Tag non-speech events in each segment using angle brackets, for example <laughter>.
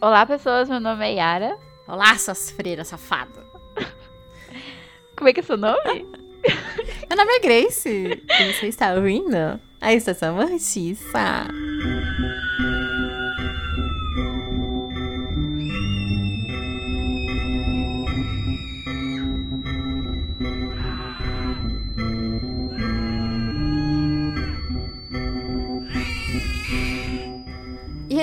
Olá, pessoas. Meu nome é Yara. Olá, suas freiras safadas. <laughs> Como é que é seu nome? Meu nome é Grace. E você está ouvindo a Estação Mortiça.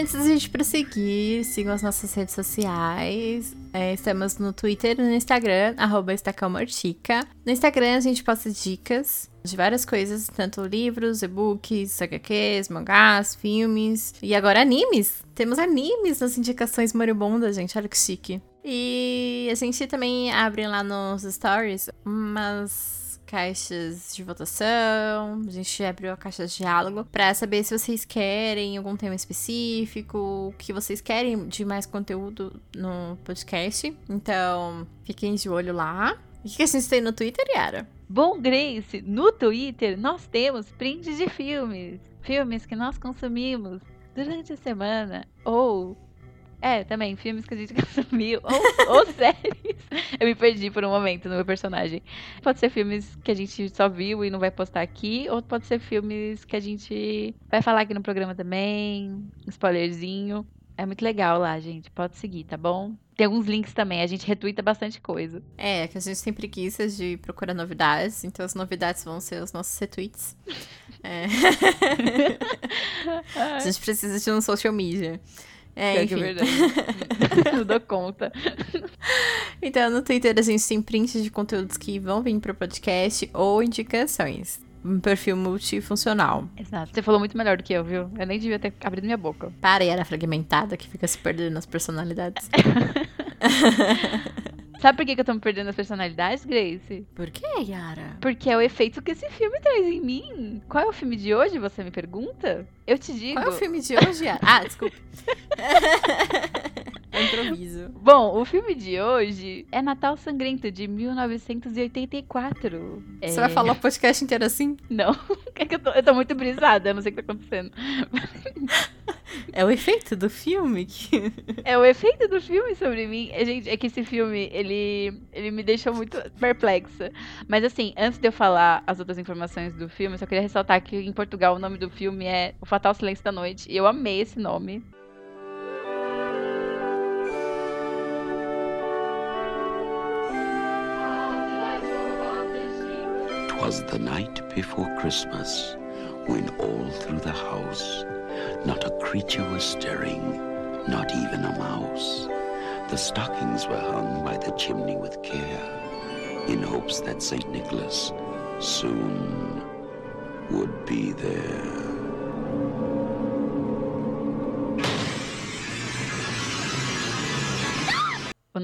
Antes da gente prosseguir, sigam as nossas redes sociais. É, estamos no Twitter e no Instagram, arroba estacãomortica. No Instagram a gente posta dicas de várias coisas, tanto livros, e-books, HQs, mangás, filmes e agora animes. Temos animes nas indicações moribundas, gente, olha que chique. E a gente também abre lá nos stories umas caixas de votação, a gente abriu a caixa de diálogo para saber se vocês querem algum tema específico, o que vocês querem de mais conteúdo no podcast. Então, fiquem de olho lá. O que a gente tem no Twitter, Yara? Bom, Grace, no Twitter nós temos prints de filmes. Filmes que nós consumimos durante a semana ou é, também, filmes que a gente consumiu. <laughs> Ou, ou séries. Eu me perdi por um momento no meu personagem. Pode ser filmes que a gente só viu e não vai postar aqui, ou pode ser filmes que a gente vai falar aqui no programa também. Um spoilerzinho. É muito legal lá, gente. Pode seguir, tá bom? Tem alguns links também, a gente retuita bastante coisa. É, que a gente tem preguiça de procurar novidades, então as novidades vão ser os nossos retweets. É. <laughs> a gente precisa de um social media. É, enfim. é verdade. <laughs> Não dou conta. Então, no Twitter a gente tem prints de conteúdos que vão vir pro podcast ou indicações. Um perfil multifuncional. Exato. Você falou muito melhor do que eu, viu? Eu nem devia ter abrido minha boca. Para, e era fragmentada que fica se perdendo nas personalidades. <laughs> Sabe por que, que eu tô me perdendo as personalidades, Grace? Por que, Yara? Porque é o efeito que esse filme traz em mim. Qual é o filme de hoje, você me pergunta? Eu te digo. Qual é o filme de hoje, Yara? Ah, desculpa. <laughs> É improviso. Bom, o filme de hoje é Natal Sangrento, de 1984. Você é... vai falar o podcast inteiro assim? Não. <laughs> É que eu tô, eu tô muito brisada, eu não sei o que tá acontecendo. É o efeito do filme que... <laughs> É o efeito do filme sobre mim. É, gente, é que esse filme, ele, ele me deixou muito perplexa. Mas assim, antes de eu falar as outras informações do filme, eu só queria ressaltar que em Portugal o nome do filme é O Fatal Silêncio da Noite. E eu amei esse nome. Was the night before Christmas when all through the house not a creature was stirring, not even a mouse. The stockings were hung by the chimney with care in hopes that St. Nicholas soon would be there.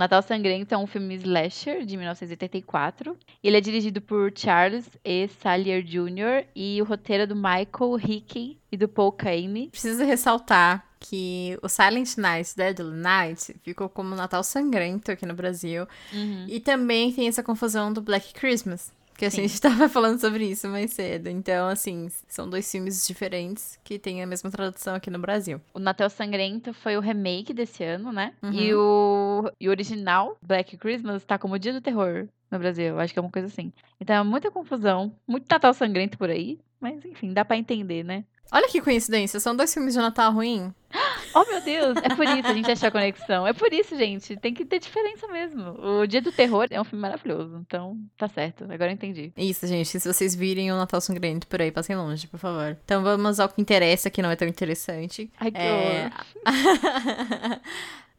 Natal Sangrento é um filme slasher de 1984. Ele é dirigido por Charles E. Salier Jr. e o roteiro é do Michael Hickey e do Paul Caine. Preciso ressaltar que o Silent Night, Deadly Night, ficou como Natal Sangrento aqui no Brasil. Uhum. E também tem essa confusão do Black Christmas, que assim, a gente <laughs> tava falando sobre isso mais cedo. Então, assim, são dois filmes diferentes que têm a mesma tradução aqui no Brasil. O Natal Sangrento foi o remake desse ano, né? Uhum. E, o, e o original, Black Christmas, tá como Dia do Terror no Brasil. Acho que é uma coisa assim. Então é muita confusão, muito Natal Sangrento por aí. Mas enfim, dá para entender, né? Olha que coincidência, são dois filmes de Natal ruim. <gasps> Oh, meu Deus! É por isso a gente achou a conexão. É por isso, gente. Tem que ter diferença mesmo. O Dia do Terror é um filme maravilhoso. Então, tá certo. Agora eu entendi. Isso, gente. Se vocês virem o Natal Sangrento por aí, passem longe, por favor. Então vamos ao que interessa, que não é tão interessante. Ai, que é... <laughs>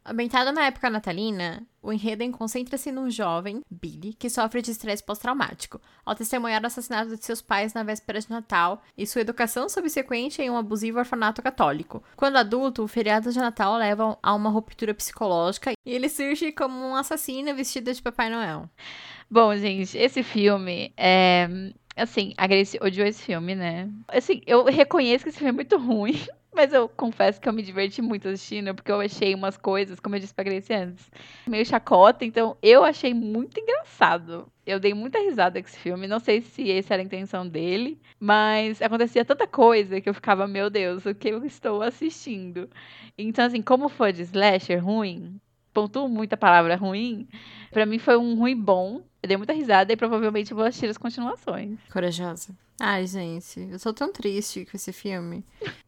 Ambientado na época natalina, o enredo concentra-se num jovem, Billy, que sofre de estresse pós-traumático, ao testemunhar o assassinato de seus pais na véspera de Natal e sua educação subsequente em um abusivo orfanato católico. Quando adulto, o feriado de Natal leva a uma ruptura psicológica e ele surge como um assassino vestido de Papai Noel. Bom, gente, esse filme é. Assim, a Grace odiou esse filme, né? Assim, eu reconheço que esse filme é muito ruim. <laughs> Mas eu confesso que eu me diverti muito assistindo, porque eu achei umas coisas, como eu disse pra Grace antes, meio chacota, então eu achei muito engraçado. Eu dei muita risada com esse filme, não sei se essa era a intenção dele, mas acontecia tanta coisa que eu ficava, meu Deus, o que eu estou assistindo? Então, assim, como foi de slasher ruim, pontuo muito a palavra ruim, pra mim foi um ruim bom, eu dei muita risada e provavelmente vou assistir as continuações. Corajosa. Ai, gente, eu tô tão triste com esse filme. <laughs>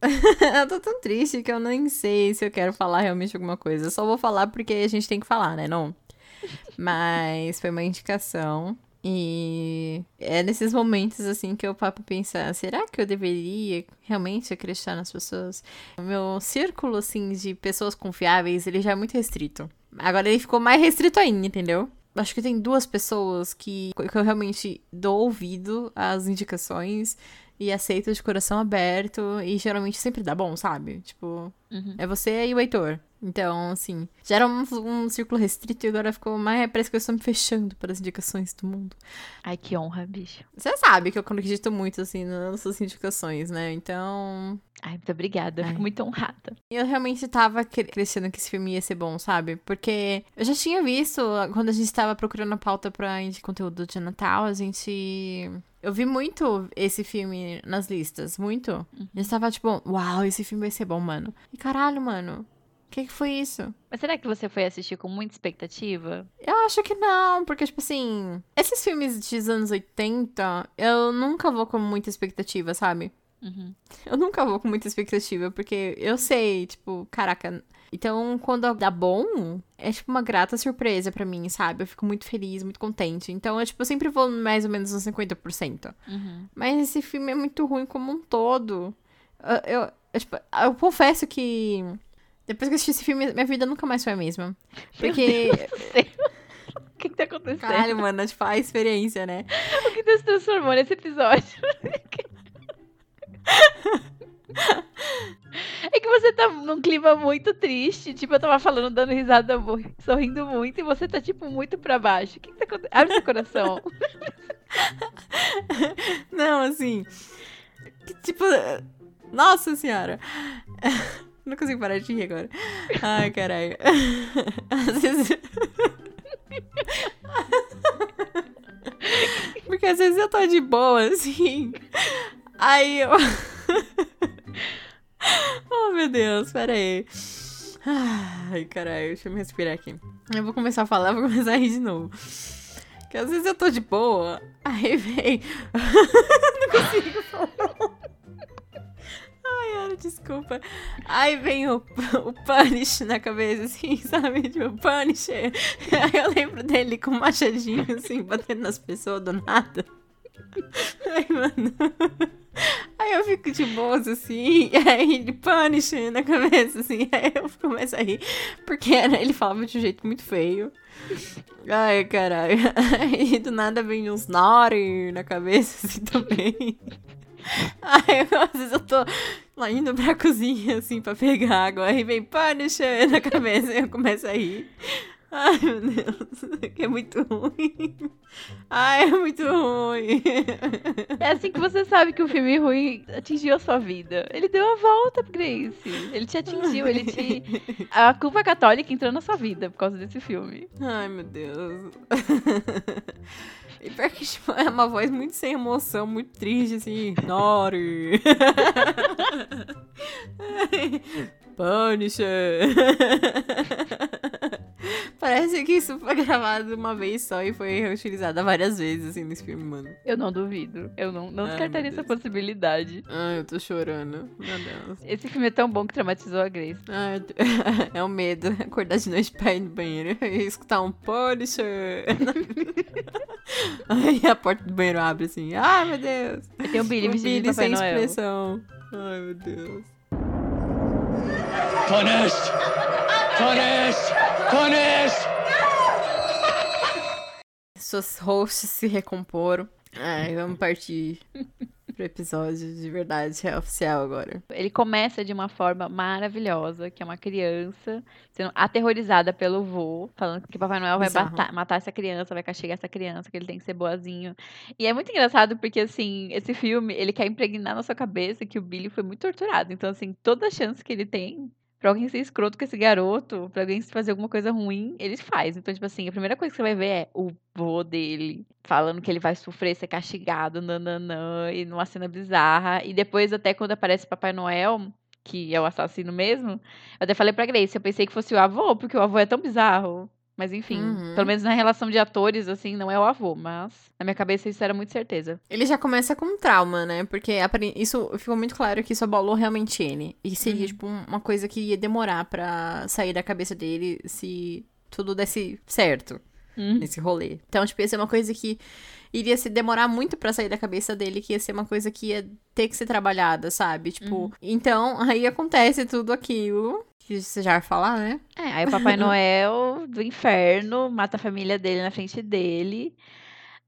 eu tô tão triste que eu nem sei se eu quero falar realmente alguma coisa. Eu só vou falar porque a gente tem que falar, né? Não. <laughs> Mas foi uma indicação. E é nesses momentos assim que eu papo pensar, será que eu deveria realmente acreditar nas pessoas? O meu círculo assim de pessoas confiáveis, ele já é muito restrito. Agora ele ficou mais restrito ainda, entendeu? Acho que tem duas pessoas que, que eu realmente dou ouvido às indicações e aceito de coração aberto e geralmente sempre dá bom, sabe? Tipo, Uhum. é você e o Heitor. Então, assim, já era um, um círculo restrito e agora ficou mais. Parece que eu estou me fechando para as indicações do mundo. Ai, que honra, bicho. Você sabe que eu acredito muito, assim, nas suas indicações, né? Então. Ai, muito obrigada, eu fico muito honrada. Eu realmente tava cre- crescendo que esse filme ia ser bom, sabe? Porque eu já tinha visto, quando a gente tava procurando a pauta pra de conteúdo de Natal, a gente. Eu vi muito esse filme nas listas, muito. Eu estava tipo, uau, esse filme vai ser bom, mano. E caralho, mano, o que, que foi isso? Mas será que você foi assistir com muita expectativa? Eu acho que não, porque, tipo assim, esses filmes dos anos 80, eu nunca vou com muita expectativa, sabe? Uhum. Eu nunca vou com muita expectativa, porque eu sei, tipo, caraca. Então, quando dá bom, é tipo uma grata surpresa pra mim, sabe? Eu fico muito feliz, muito contente. Então, eu, tipo, eu sempre vou mais ou menos uns 50%. Uhum. Mas esse filme é muito ruim como um todo. Eu, eu, eu, tipo, eu confesso que. Depois que eu assisti esse filme, minha vida nunca mais foi a mesma. Porque. O que, que tá acontecendo? Caralho, mano, tipo, a experiência, né? O que tá se transformou nesse episódio? <laughs> <laughs> É que você tá num clima muito triste. Tipo, eu tava falando, dando risada, sorrindo muito, e você tá, tipo, muito pra baixo. O que, que tá acontecendo? Abre seu coração. <laughs> Não, assim. Tipo. Nossa senhora. <laughs> Não consigo parar de rir agora. Ai, caralho. Às vezes. Porque às vezes eu tô de boa, assim. Aí eu. <laughs> oh, meu Deus, pera aí. Ai, caralho, deixa eu me respirar aqui. Eu vou começar a falar, vou começar a rir de novo. Que às vezes eu tô de boa, aí vem. <laughs> Não consigo falar. Ai, Ana, desculpa. Aí vem o, o Punish na cabeça, assim, <laughs> sabe? Tipo, o Punisher. Aí eu lembro dele com um machadinho, assim, batendo nas pessoas do nada. Ai, mano. <laughs> Aí eu fico de boas, assim, <laughs> e aí ele Punisher na cabeça, assim, <laughs> aí eu começo a rir, porque era- ele falava de um jeito muito feio. Ai, caralho. Aí do nada vem uns Naughty na cabeça, assim, também. Aí às vezes eu tô lá indo pra cozinha, assim, pra pegar água, aí vem Punisher na cabeça e eu começo a rir. Ai, meu Deus, <laughs> que é muito ruim. Ai, é muito ruim. <laughs> É assim que você sabe que o filme ruim atingiu a sua vida. Ele deu a volta, Grace. Ele te atingiu, ele te. <laughs> A culpa católica entrou na sua vida por causa desse filme. Ai, meu Deus. E pior que tipo, é uma voz muito sem emoção, muito triste, assim. Nori. Punisher. Parece que isso foi <laughs> gravado uma vez só e foi reutilizado várias vezes, assim, nesse filme, mano. Eu não duvido. Eu não, não Ai, descartaria essa possibilidade. Ai, eu tô chorando. Meu Deus. Esse filme é tão bom que traumatizou a Grace. Ai, <laughs> é o medo. <laughs> Acordar de noite pra ir no banheiro e escutar um Punisher. Aí a porta do banheiro abre assim. Ai, meu Deus. E tem o Billy de Billy sem Noel. expressão. Ai, meu Deus. Punished! Punished! Punished! Suas hosts se recomporam. Ai, vamos partir. pro episódio, de verdade, é oficial agora. Ele começa de uma forma maravilhosa, que é uma criança sendo aterrorizada pelo vô, falando que Papai Noel vai matar, matar essa criança, vai castigar essa criança, que ele tem que ser boazinho. E é muito engraçado porque, assim, esse filme, ele quer impregnar na sua cabeça que o Billy foi muito torturado. Então, assim, toda chance que ele tem pra alguém ser escroto com esse garoto, pra alguém fazer alguma coisa ruim, ele faz. Então, tipo assim, a primeira coisa que você vai ver é o vô dele falando que ele vai sofrer, ser castigado, nananã, e numa cena bizarra. E depois, até quando aparece Papai Noel, que é o assassino mesmo, eu até falei pra Grace, eu pensei que fosse o avô, porque o avô é tão bizarro. Mas enfim, Uhum. pelo menos na relação de atores, assim, não é o avô, mas na minha cabeça isso era muito certeza. Ele já começa com um trauma, né? Porque isso ficou muito claro que isso abalou realmente ele. E seria, Uhum. tipo, um- uma coisa que ia demorar pra sair da cabeça dele se tudo desse certo Uhum. nesse rolê. Então, tipo, ia ser uma coisa que iria se demorar muito pra sair da cabeça dele, que ia ser uma coisa que ia ter que ser trabalhada, sabe? Tipo, Uhum. então, <laughs> aí acontece tudo aquilo que você já vai falar, né? É, aí o Papai <laughs> Noel do inferno mata a família dele na frente dele.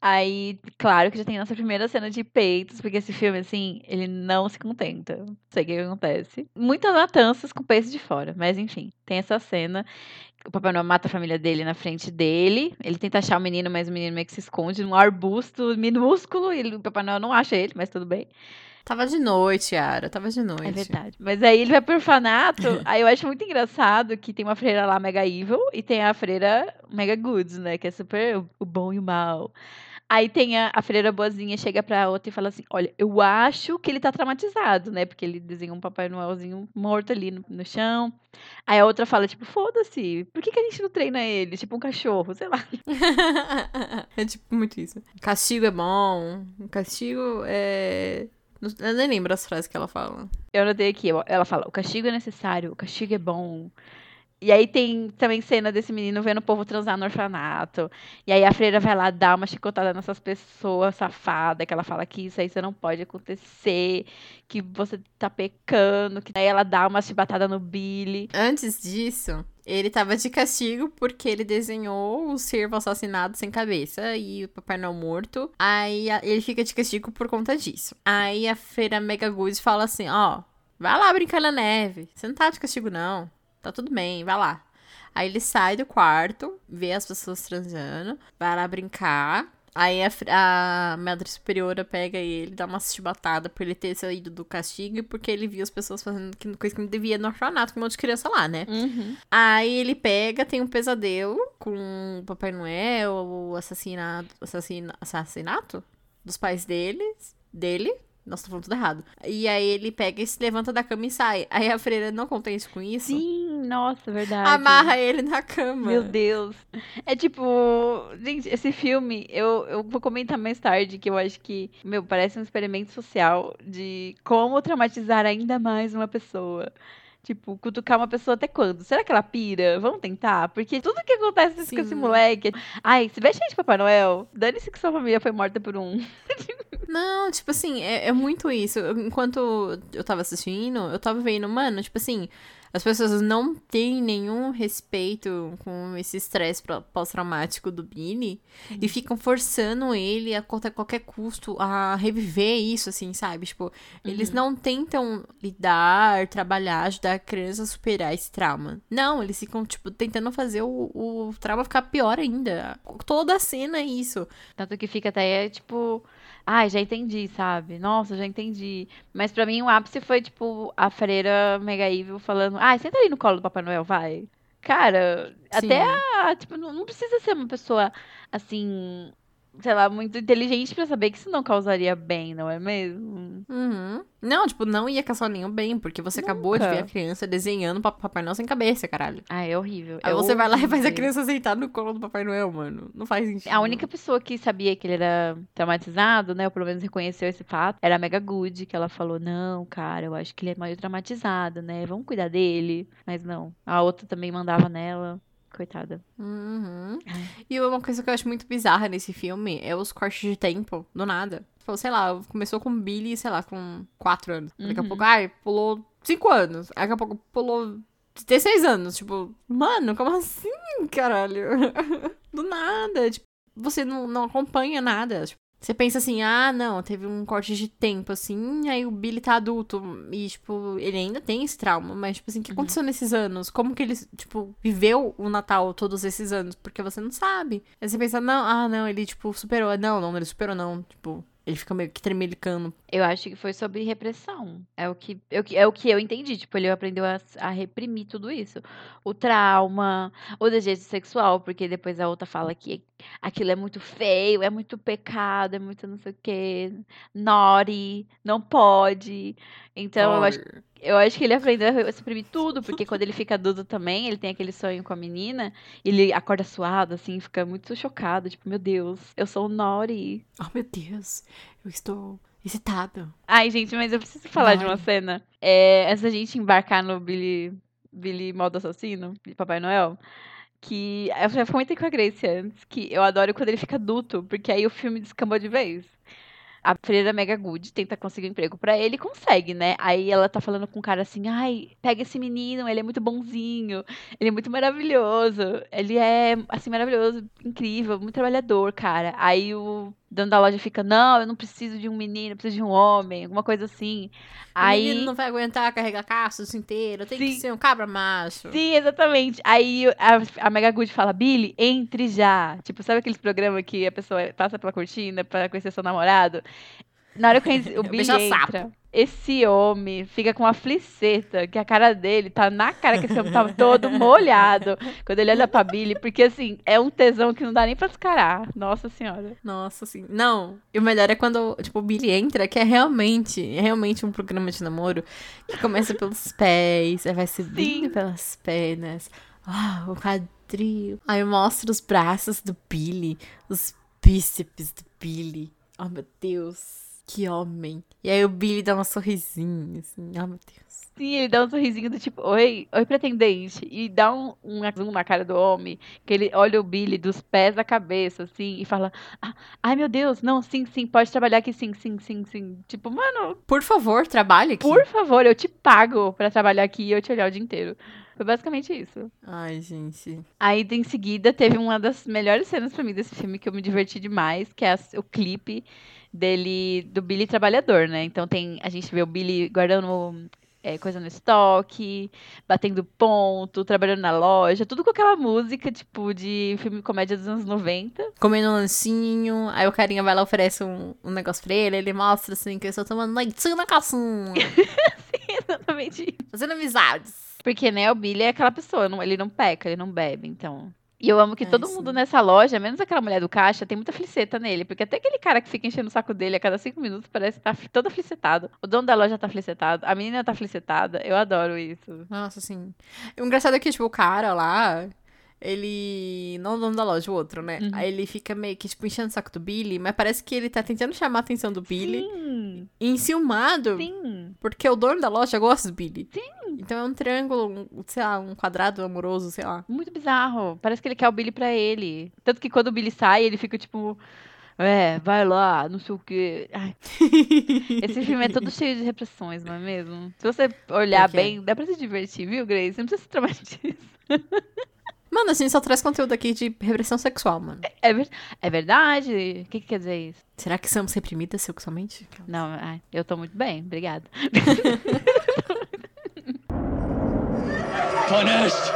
Aí, claro que já tem nossa primeira cena de peitos, porque esse filme, assim, ele não se contenta. Não sei o que acontece. Muitas matanças com peitos de fora, mas enfim, tem essa cena. O Papai Noel mata a família dele na frente dele. Ele tenta achar o menino, mas o menino meio que se esconde num arbusto minúsculo. E o Papai Noel não acha ele, mas tudo bem. Tava de noite, Yara, tava de noite. É verdade. Mas aí ele vai pro orfanato. <laughs> aí eu acho muito engraçado que tem uma freira lá mega evil e tem a freira mega good, né? Que é super o bom e o mal. Aí tem a, a freira boazinha, chega pra outra e fala assim: Olha, eu acho que ele tá traumatizado, né? Porque ele desenha um Papai Noelzinho morto ali no, no chão. Aí a outra fala, tipo, foda-se, por que, que a gente não treina ele? Tipo um cachorro, sei lá. <laughs> é tipo muito isso. Castigo é bom. Castigo é. Não- Eu nem lembro as frases que ela fala. Eu anotei aqui, ela fala, o castigo é necessário, o castigo é bom. E aí tem também cena desse menino vendo o povo transar no orfanato. E aí a freira vai lá dar uma chicotada nessas pessoas safadas, que ela fala que isso aí você não pode acontecer, que você tá pecando, que aí ela dá uma chibatada no Billy. Antes disso, ele tava de castigo porque ele desenhou o cervo assassinado sem cabeça e o Papai Noel morto. Aí ele fica de castigo por conta disso. Aí a feira Mega Good fala assim: ó, vai lá brincar na neve. Você não tá de castigo, não. Tá tudo bem, vai lá. Aí ele sai do quarto, vê as pessoas transando, vai lá brincar. Aí a, a Madre Superiora pega ele, dá uma chibatada por ele ter saído do castigo e porque ele viu as pessoas fazendo coisa que não devia no orfanato, com um monte de criança lá, né? Aí ele pega, tem um pesadelo com o Papai Noel, o assassinato, assassina, assassinato dos pais deles, dele. Nossa, tô falando tudo errado. E aí ele pega e se levanta da cama e sai. Aí a freira, não contente com isso, Sim, nossa, verdade. amarra ele na cama. Meu Deus. É tipo, gente, esse filme, eu, eu vou comentar mais tarde que eu acho que, meu, parece um experimento social de como traumatizar ainda mais uma pessoa. Tipo, cutucar uma pessoa até quando? Será que ela pira? Vamos tentar? Porque tudo que acontece com esse Sim. moleque. Ai, se veste de Papai Noel, dane-se que sua família foi morta por um. <laughs> Não, tipo assim, é, é muito isso. Enquanto eu tava assistindo, eu tava vendo, mano, tipo assim, as pessoas não têm nenhum respeito com esse estresse pós-traumático do Billy e ficam forçando ele a qualquer, qualquer custo a reviver isso, assim, sabe? Tipo, eles não tentam lidar, trabalhar, ajudar a criança a superar esse trauma. Não, eles ficam, tipo, tentando fazer o, o trauma ficar pior ainda. Toda a cena é isso. Tanto que fica até, tipo, ai, já entendi, sabe? Nossa, já entendi. Mas pra mim o ápice foi, tipo, a freira Mega Evil falando, ai, senta ali no colo do Papai Noel, vai. Cara, até Sim. a, tipo, não, não precisa ser uma pessoa, assim, sei lá, muito inteligente pra saber que isso não causaria bem, não é mesmo? Uhum. Não, tipo, não ia causar nenhum bem, porque você acabou de Nunca. ver a criança desenhando pa- Papai Noel sem cabeça, caralho. Ai, é horrível. Aí é você vai lá e faz a horrível. criança sentar no colo do Papai Noel, mano. Não faz sentido. A única pessoa que sabia que ele era traumatizado, né? Ou pelo menos reconheceu esse fato, era a Mega Good, que ela falou: Não, cara, eu acho que ele é meio traumatizado, né? Vamos cuidar dele. Mas não. A outra também mandava nela. Coitada. Uhum. E uma coisa que eu acho muito bizarra nesse filme é os cortes de tempo, do nada. Tipo, sei lá, começou com Billy, sei lá, com 4 anos. Daqui a Uhum. pouco, ai, pulou 5 anos. Daqui a pouco pulou 16 anos. Tipo, mano, como assim, caralho? <laughs> do nada. Tipo, você não, não acompanha nada. Tipo, Você pensa assim, ah, não, teve um corte de tempo, assim, aí o Billy tá adulto e, tipo, ele ainda tem esse trauma, mas, tipo assim, o que aconteceu nesses anos? Como que ele, tipo, viveu o Natal todos esses anos? Porque você não sabe. Aí você pensa, não, ah, não, ele, tipo, superou. Não, não, ele superou, não. Tipo, ele fica meio que tremelicando. Eu acho que foi sobre repressão. É o que, é o que, é o que eu entendi. Tipo, ele aprendeu a, a reprimir tudo isso. O trauma, o desejo sexual, porque depois a outra fala que aquilo é muito feio, é muito pecado, é muito não sei o quê. Naughty, não pode. Então, eu acho, eu acho que ele aprendeu a suprimir tudo, porque quando ele fica adulto também, ele tem aquele sonho com a menina, ele acorda suado, assim, fica muito chocado, tipo, meu Deus, eu sou o Nori. Oh, meu Deus, eu estou excitado. Ai, gente, mas eu preciso falar de uma cena. É, antes da gente embarcar no Billy, Billy modo assassino, de Papai Noel, que eu já comentei com a Grace antes, que eu adoro quando ele fica adulto, porque aí o filme descambou de vez a freira Mega Good tenta conseguir um emprego para ele e consegue, né? Aí ela tá falando com um cara assim: ai, pega esse menino, ele é muito bonzinho, ele é muito maravilhoso, ele é, assim, maravilhoso, incrível, muito trabalhador, cara. Aí o dono da loja fica: não, eu não preciso de um menino, eu preciso de um homem, alguma coisa assim. O Aí. menino não vai aguentar carregar caços inteiro, tem que Sim. ser um cabra macho. Sim, exatamente. Aí a, a Mega Good fala, Billy, entre já. Tipo, sabe aqueles programas que a pessoa passa pela cortina pra conhecer seu namorado? Na hora que <laughs> o Billy entra, esse homem fica com uma fliceta, que a cara dele tá na cara que esse homem tava todo molhado quando ele olha pra Billy, porque assim, é um tesão que não dá nem pra descarar. Nossa senhora. Nossa, assim. Não. E o melhor é quando, tipo, o Billy entra, que é realmente, é realmente um programa de namoro que começa pelos pés, aí vai subindo Sim. pelas pernas. Ah, o quadril. Aí mostra os braços do Billy, os bíceps do Billy. Oh, meu Deus. Que homem. E aí o Billy dá um sorrisinho, assim. Oh, meu Deus. Sim, ele dá um sorrisinho do tipo, oi, oi, pretendente. E dá um, um zoom na cara do homem, que ele olha o Billy dos pés à cabeça, assim, e fala, ah, ai meu Deus, não, sim, sim, pode trabalhar aqui, sim, sim, sim, sim. Tipo, mano, Por favor, trabalhe aqui. por favor, eu te pago pra trabalhar aqui e eu te olhar o dia inteiro. Foi basicamente isso. Ai, gente. Aí, em seguida, teve uma das melhores cenas pra mim desse filme, que eu me diverti demais, que é o clipe dele, do Billy trabalhador, né? Então tem, a gente vê o Billy guardando é, coisa no estoque, batendo ponto, trabalhando na loja, tudo com aquela música, tipo, de filme de comédia dos anos 90. Comendo um lancinho, aí o carinha vai lá oferece um, um negócio pra ele, ele mostra assim que eu estou tomando leitinho na calcinha, <laughs> Exatamente fazendo amizades. Porque, né, o Billy é aquela pessoa, não- ele não peca, ele não bebe, então. E eu amo que É, todo sim. mundo nessa loja, menos aquela mulher do caixa, tem muita fliceta nele. Porque até aquele cara que fica enchendo o saco dele a cada cinco minutos parece que tá todo flicetado. O dono da loja tá flicetado, a menina tá flicetada. Eu adoro isso. Nossa, assim. O engraçado é que, tipo, o cara lá, ele. Não o dono da loja, o outro, né? Uhum. Aí ele fica meio que, tipo, enchendo o saco do Billy, mas parece que ele tá tentando chamar a atenção do Billy. Sim, enciumado, sim. porque o dono da loja gosta do Billy. Sim. Então é um triângulo, um, sei lá, um quadrado amoroso, sei lá. Muito bizarro. Parece que ele quer o Billy pra ele. Tanto que quando o Billy sai, ele fica tipo. É, vai lá, não sei o quê. Ai, <laughs> esse filme é todo cheio de repressões, não é mesmo? Se você olhar Por quê? bem, dá pra se divertir, viu, Grace? Não precisa se traumatizar. <laughs> Mano, a gente só traz conteúdo aqui de repressão sexual, mano. É, ver- é verdade? O que, que quer dizer isso? Será que somos reprimidas sexualmente? Não, ai, eu tô muito bem, obrigada. Honest!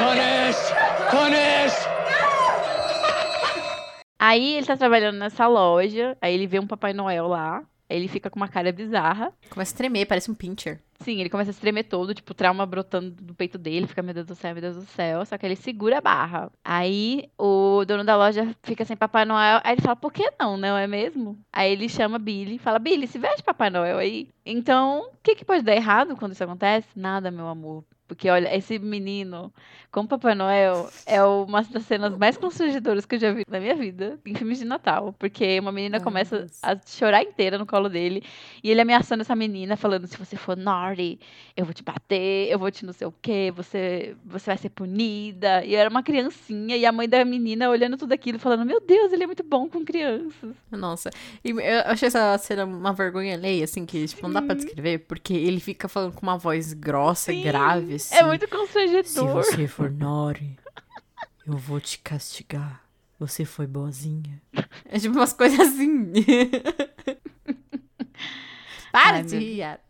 Honest! Honest! Aí ele tá trabalhando nessa loja, aí ele vê um Papai Noel lá, ele fica com uma cara bizarra. Começa a tremer, parece um pincher. Sim, ele começa a se tremer todo, tipo, trauma brotando do peito dele, fica, meu Deus do céu, meu Deus do céu. Só que ele segura a barra. Aí o dono da loja fica sem Papai Noel. Aí ele fala, por que não, não é mesmo? Aí ele chama Billy fala, Billy, se veste Papai Noel aí. Então, o que, que pode dar errado quando isso acontece? Nada, meu amor. Porque, olha, esse menino, como Papai Noel, é uma das cenas mais constrangedoras que eu já vi na minha vida em filmes de Natal. Porque uma menina começa a chorar inteira no colo dele. E ele ameaçando essa menina, falando: se você for naughty, eu vou te bater, eu vou te não sei o quê, você, você vai ser punida. E eu era uma criancinha, e a mãe da menina olhando tudo aquilo, falando: Meu Deus, ele é muito bom com crianças. Nossa. E eu achei essa cena uma vergonha alheia, assim, que, tipo, não dá pra descrever, porque ele fica falando com uma voz grossa, Sim, grave, É muito Se constrangedor. você for Nori, eu vou te castigar. Você foi boazinha. É tipo umas coisas assim. <laughs> Para Ai, de meu rir.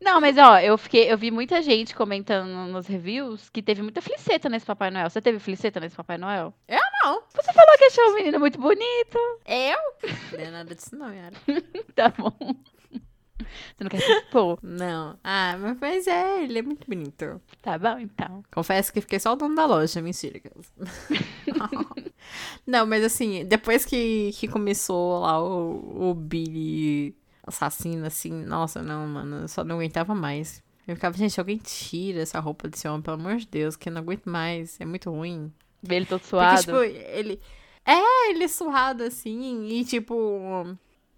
Não, mas ó, eu fiquei, eu vi muita gente comentando nos reviews que teve muita fliceta nesse Papai Noel. Você teve fliceta nesse Papai Noel? Eu não. Você falou que achou o menino muito bonito. Eu? <laughs> Não é nada disso não, Yara. Tá bom. Você não quer se expor? <laughs> Não. Ah, mas, mas é, ele é muito bonito. Tá bom, então. Confesso que fiquei só o dono da loja, mentira. <laughs> não, mas assim, depois que, que começou lá o, o Billy assassino, assim, nossa, não, mano, eu só não aguentava mais. Eu ficava, gente, alguém tira essa roupa desse homem, pelo amor de Deus, que eu não aguento mais, é muito ruim. Ver ele todo Porque, suado. tipo, ele. É, ele é surrado assim, e tipo.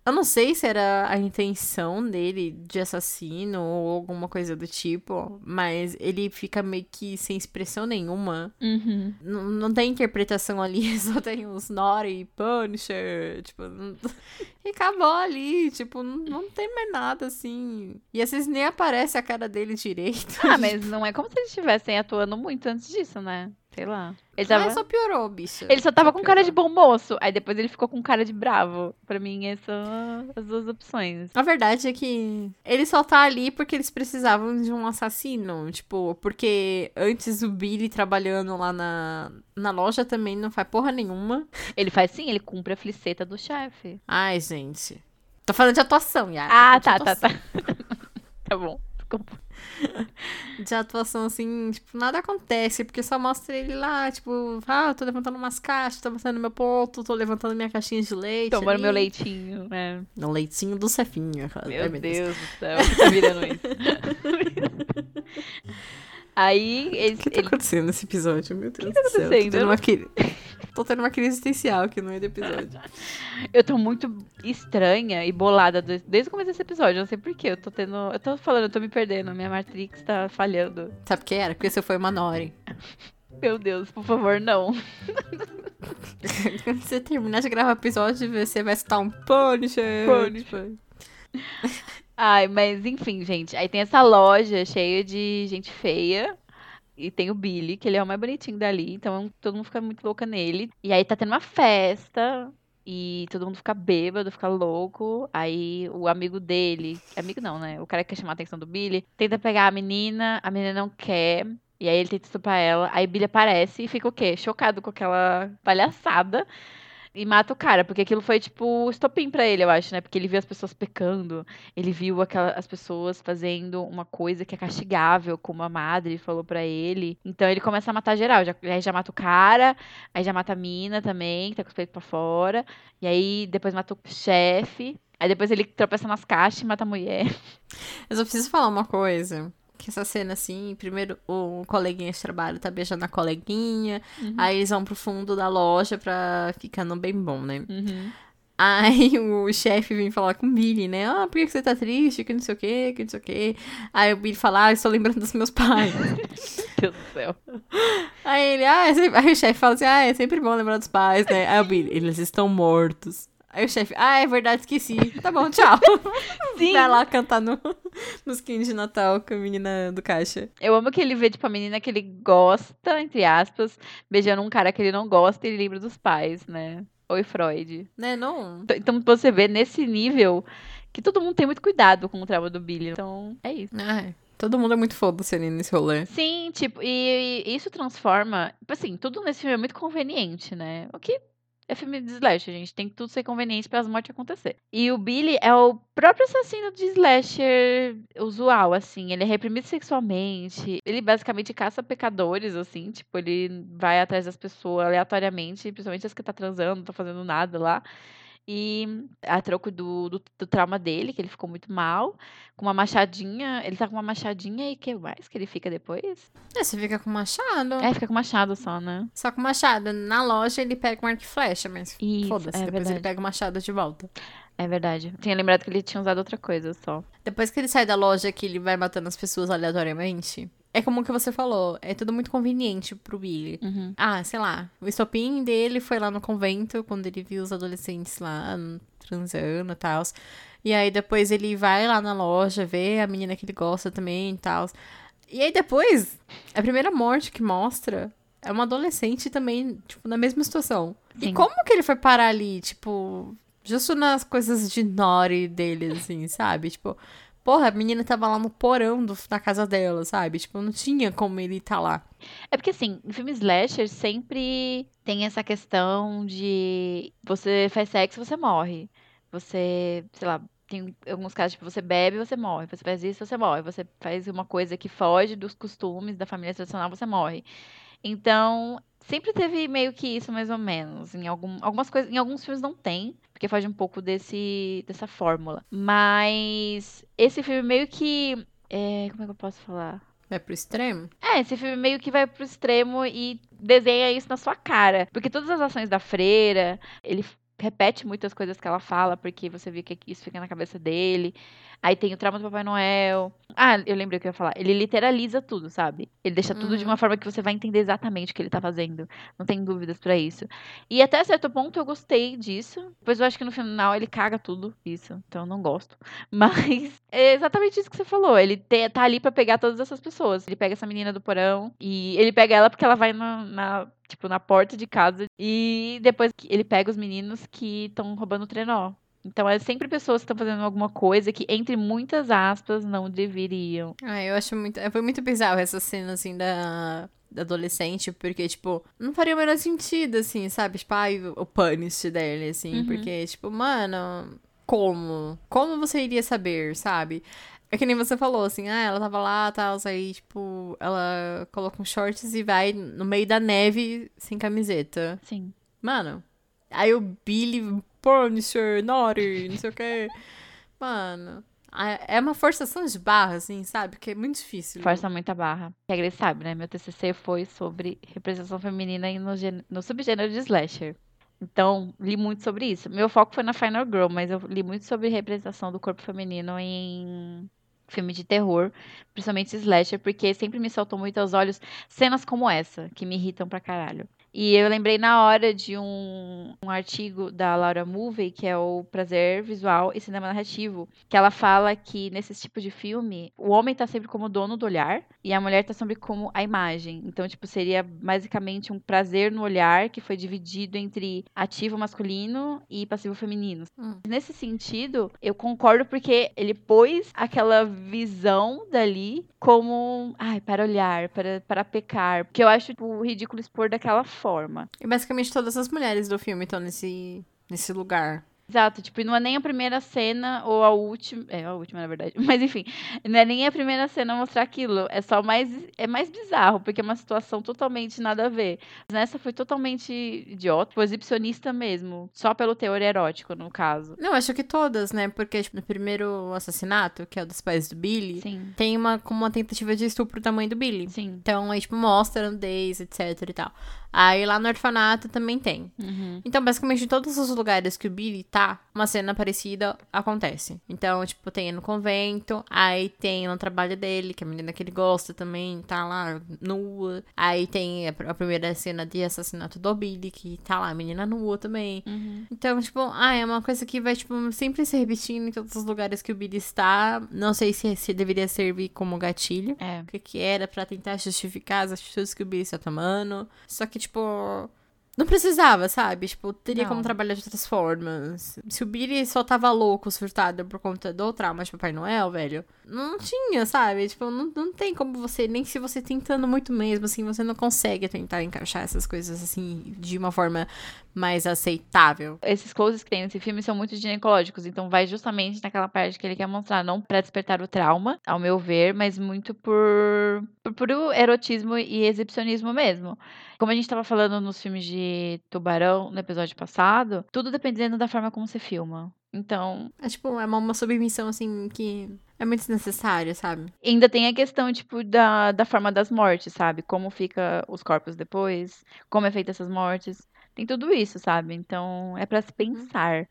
Eu não sei se era a intenção dele de assassino ou alguma coisa do tipo, mas ele fica meio que sem expressão nenhuma. Uhum. Não, tem interpretação ali, <laughs> só tem os Naughty, Punisher, tipo, <laughs> e acabou ali, tipo, não, não tem mais nada assim. E às vezes nem aparece a cara dele direito. Ah, mas não é como se eles estivessem atuando muito antes disso, né? Sei lá. Ele tava... Mas só piorou, bicho. Ele só tava com cara de piorou. bom moço. Aí depois ele ficou com cara de bravo. Pra mim, essas são as duas opções. A verdade é que ele só tá ali porque eles precisavam de um assassino. Tipo, porque antes o Billy trabalhando lá na, na loja também não faz porra nenhuma. Ele faz sim, ele cumpre a fliceta do chefe. Ai, gente. Tô falando de atuação, Yara. Ah, tá, tá, atuação. tá. <laughs> tá bom. Desculpa. <laughs> De atuação, assim, tipo, nada acontece, porque só mostra ele lá, tipo, ah, eu tô levantando umas caixas, tô botando meu ponto, tô levantando minha caixinha de leite. Tomando ali. meu leitinho, né? No leitinho do Cefinho. Meu, Ai, Deus do céu, que tá virando isso. <laughs> Aí, eles, O que tá ele, acontecendo nesse episódio? Meu Deus tá do céu. acontecendo? Tô tendo, uma tô tendo uma crise existencial aqui no meio do episódio. <laughs> eu tô muito estranha e bolada des- desde o começo desse episódio. Eu não sei porquê. Eu tô tendo. Eu tô falando, eu tô me perdendo. Minha Matrix tá falhando. Sabe o que era? Porque você foi uma Nori. <laughs> Meu Deus, por favor, não. Quando <laughs> você terminar de gravar o episódio, você vai estar um Punisher. Punisher. Ai, mas enfim, gente. Aí tem essa loja cheia de gente feia. E tem o Billy, que ele é o mais bonitinho dali. Então todo mundo fica muito louca nele. E aí tá tendo uma festa. E todo mundo fica bêbado, fica louco. Aí o amigo dele. Amigo não, né? O cara que quer chamar a atenção do Billy. Tenta pegar a menina, a menina não quer. E aí ele tenta estuprar ela. Aí Billy aparece e fica o quê? Chocado com aquela palhaçada. E mata o cara, porque aquilo foi tipo estopim pra ele, eu acho, né? Porque ele viu as pessoas pecando, ele viu aquela, as pessoas fazendo uma coisa que é castigável, como a madre falou pra ele. Então ele começa a matar geral. Já, aí já mata o cara, aí já mata a mina também, que tá com os peitos pra fora. E aí depois mata o chefe. Aí depois ele tropeça nas caixas e mata a mulher. <laughs> Eu só preciso falar uma coisa. Que essa cena, assim, primeiro o coleguinha de trabalho tá beijando a coleguinha. Aí eles vão pro fundo da loja pra ficar no bem bom, né? Uhum. Aí <laughs> o chefe vem falar com o Billy, né? Ah, por que você tá triste? Que não sei o quê, que não sei o quê. Aí o Billy fala, ah, estou lembrando dos meus pais. <laughs> Deus do céu. Aí ele, ah, é sempre... aí o chefe fala assim, ah, é sempre bom lembrar dos pais, né? Aí o Billy, eles estão mortos. Aí o chefe, ah, é verdade, esqueci. Tá bom, tchau. <laughs> Sim. Vai lá cantar no, no skin de Natal com a menina do caixa. Eu amo que ele vê, tipo, a menina que ele gosta, entre aspas, beijando um cara que ele não gosta e ele lembra dos pais, né? Oi, Freud. Né, não? Então você vê nesse nível que todo mundo tem muito cuidado com o trauma do Billy. Então, é isso. Ai, todo mundo é muito foda-se ali nesse rolê. Sim, tipo, e, e isso transforma. Tipo assim, tudo nesse filme é muito conveniente, né? O que é filme de slasher, gente. Tem que tudo ser conveniente para as mortes acontecer. E o Billy é o próprio assassino de slasher usual, assim. Ele é reprimido sexualmente. Ele basicamente caça pecadores, assim. Tipo, ele vai atrás das pessoas aleatoriamente, principalmente as que tá transando, não tá fazendo nada lá. E a troco do, do, do trauma dele, que ele ficou muito mal, com uma machadinha. Ele tá com uma machadinha e que mais que ele fica depois? É, você fica com machado. É, fica com machado só, né? Só com machado. Na loja ele pega um arco e flecha, mas foda-se. é depois verdade. ele pega o machado de volta. É verdade. Tinha lembrado que ele tinha usado outra coisa só. Depois que ele sai da loja que ele vai matando as pessoas aleatoriamente, é como que você falou, é tudo muito conveniente pro Billy. Uhum. Ah, sei lá, o estopim dele foi lá no convento, quando ele viu os adolescentes lá transando e tal. E aí depois ele vai lá na loja, vê a menina que ele gosta também e tal. E aí depois, a primeira morte que mostra é uma adolescente também, tipo, na mesma situação. Sim. E como que ele foi parar ali, tipo, justo nas coisas de Nori dele, assim, sabe? Tipo, porra, a menina tava lá no porão do, da casa dela, sabe? Tipo, não tinha como ele tá lá. É porque, assim, em filme slasher sempre tem essa questão de você faz sexo, você morre. Você, sei lá, tem alguns casos, tipo, você bebe, você morre. Você faz isso, você morre. Você faz uma coisa que foge dos costumes da família tradicional, você morre. Então, sempre teve meio que isso, mais ou menos. Em algum, algumas coisas, em alguns filmes não tem, porque foge um pouco desse, dessa fórmula. Mas esse filme meio que. é, como é que eu posso falar? Vai pro extremo? É, esse filme meio que vai pro extremo e desenha isso na sua cara. Porque todas as ações da freira, ele repete muitas coisas que ela fala, porque você vê que isso fica na cabeça dele. Aí tem o trauma do Papai Noel. Ah, eu lembrei o que eu ia falar. Ele literaliza tudo, sabe? Ele deixa tudo de Uhum. uma forma que você vai entender exatamente o que ele tá fazendo. Não tem dúvidas pra isso. E até certo ponto eu gostei disso. Pois eu acho que no final ele caga tudo isso. Então eu não gosto. <laughs> Mas é exatamente isso que você falou. Ele te- tá ali pra pegar todas essas pessoas. Ele pega essa menina do porão e ele pega ela porque ela vai na, na- tipo, na porta de casa. E depois ele pega os meninos que estão roubando o trenó. Então é sempre pessoas que estão fazendo alguma coisa que, entre muitas aspas, não deveriam. Ah, eu acho muito. Foi muito bizarro essa cena, assim, da. Adolescente, porque, tipo, não faria o menor sentido, assim, sabe? Tipo, ai, o punish dele, assim, Uhum. porque, tipo, mano, como? Como você iria saber, sabe? É que nem você falou, assim, ah, ela tava lá, tal, aí, tipo, ela coloca uns shorts e vai no meio da neve sem camiseta. Sim. Mano, aí o Billy, Punisher, Naughty, não sei o que. Mano, é uma forçação de barra, assim, sabe? Que é muito difícil. Força muita barra. A Grace sabe, né? Meu TCC foi sobre representação feminina e no, gê- no subgênero de slasher. Então, li muito sobre isso. Meu foco foi na Final Girl, mas eu li muito sobre representação do corpo feminino em filme de terror, principalmente slasher, porque sempre me saltou muito aos olhos cenas como essa, que me irritam pra caralho. E eu lembrei na hora de um, um artigo da Laura Mulvey, que é o Prazer Visual e Cinema Narrativo, que ela fala que nesse tipo de filme, o homem tá sempre como dono do olhar e a mulher tá sempre como a imagem. Então, tipo, seria basicamente um prazer no olhar que foi dividido entre ativo masculino e passivo feminino. Hum. Nesse sentido, eu concordo porque ele pôs aquela visão dali como, ai, para olhar, para, para pecar. Porque eu acho tipo, ridículo expor daquela forma. E basicamente todas as mulheres do filme estão nesse, nesse lugar. Exato, tipo, e não é nem a primeira cena ou a última. É a última, na verdade. <laughs> Mas enfim, não é nem a primeira cena mostrar aquilo. É só mais. É mais bizarro, porque é uma situação totalmente nada a ver. Nessa foi totalmente idiota, tipo, exibicionista mesmo. Só pelo teor erótico, no caso. Não, acho que todas, né? Porque tipo, no primeiro assassinato, que é o dos pais do Billy, Sim. tem uma, como uma tentativa de estupro da mãe do Billy. Sim. Então, aí, tipo, mostra a nudez, etc e tal. Aí lá no orfanato também tem. Uhum. Então, basicamente, em todos os lugares que o Billy tá, uma cena parecida acontece. Então, tipo, tem no convento, aí tem no trabalho dele, que a menina que ele gosta também tá lá nua. Aí tem a, primeira cena de assassinato do Billy, que tá lá a menina nua também. Uhum. Então, tipo, ah, é uma coisa que vai, tipo, sempre se repetindo em todos os lugares que o Billy está. Não sei se, se deveria servir como gatilho. É. O que, que era pra tentar justificar as atitudes que o Billy está tomando. Só que, tipo. Não precisava, sabe? Tipo, teria Não. como trabalhar de outras formas. Se o Billy só tava louco, surtado por conta do trauma de Papai Noel, velho, não tinha, sabe? Tipo, não, não tem como você, nem se você tentando muito mesmo, assim, você não consegue tentar encaixar essas coisas, assim, de uma forma mais aceitável. Esses closes que tem nesse filme são muito ginecológicos, então vai justamente naquela parte que ele quer mostrar, não pra despertar o trauma, ao meu ver, mas muito por, puro erotismo e exibicionismo mesmo. Como a gente tava falando nos filmes de Tubarão no episódio passado, tudo dependendo da forma como você filma. Então, É tipo, é uma, uma submissão, assim, que é muito desnecessária, sabe? ainda tem a questão, tipo, da, da forma das mortes, sabe? Como fica os corpos depois, como é feita essas mortes. Tem tudo isso, sabe? Então, é pra se pensar.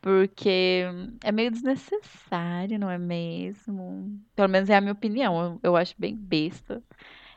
Porque é meio desnecessário, não é mesmo? Pelo menos é a minha opinião. Eu, eu acho bem besta.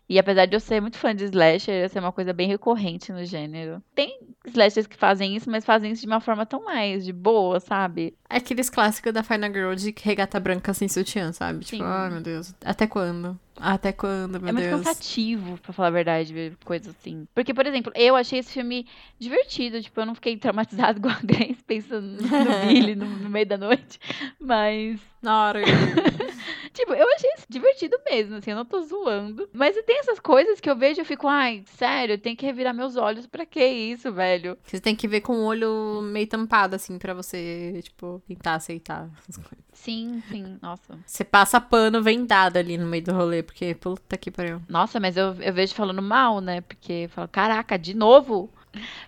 E apesar de eu ser muito fã de slasher, essa é uma coisa bem recorrente no gênero. Tem slashers que fazem isso, mas fazem isso de uma forma tão mais de boa, sabe? É aqueles clássicos da Final Girl de regata branca sem sutiã, sabe? Tipo, Sim. ai meu Deus, até quando? Até quando, meu é muito Deus? cansativo, pra falar a verdade, ver coisa assim. Porque, por exemplo, eu achei esse filme divertido. Tipo, eu não fiquei traumatizado <laughs> igual a Grace pensando no <laughs> Billy no, no meio da noite. Mas, Na hora. <laughs> tipo, eu achei isso divertido mesmo, assim, eu não tô zoando. Mas tem essas coisas que eu vejo e eu fico, ai, sério, eu tenho que revirar meus olhos pra que isso, velho? Você tem que ver com o olho meio tampado, assim, pra você, tipo, tentar aceitar as coisas. Sim, sim, nossa. Você passa pano vendado ali no meio do rolê, porque puta que pariu. Nossa, mas eu, eu vejo falando mal, né? Porque eu falo, caraca, de novo?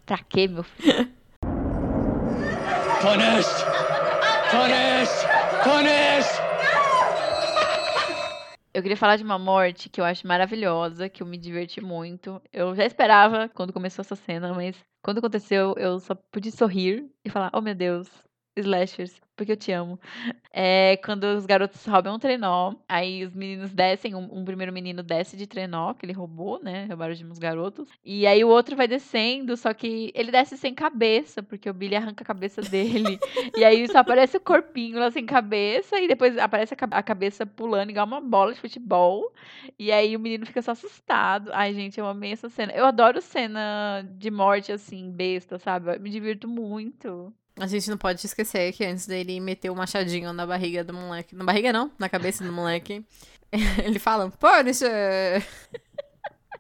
Pra quê, meu filho? Honest! Honest! Honest! Eu queria falar de uma morte que eu acho maravilhosa, que eu me diverti muito. Eu já esperava quando começou essa cena, mas quando aconteceu, eu só pude sorrir e falar: Oh meu Deus, slashers, porque eu te amo. É quando os garotos roubam um trenó, aí os meninos descem, um, um primeiro menino desce de trenó, que ele roubou, né? Roubaram de uns garotos. E aí o outro vai descendo, só que ele desce sem cabeça, porque o Billy arranca a cabeça dele. <laughs> e aí só aparece o corpinho lá sem cabeça, e depois aparece a, a cabeça pulando igual uma bola de futebol. E aí o menino fica só assustado. Ai, gente, eu amei essa cena. Eu adoro cena de morte, assim, besta, sabe? Eu me divirto muito. A gente não pode esquecer que antes dele meter o machadinho na barriga do moleque. Na barriga não, na cabeça do moleque. <laughs> Ele fala, Punisher!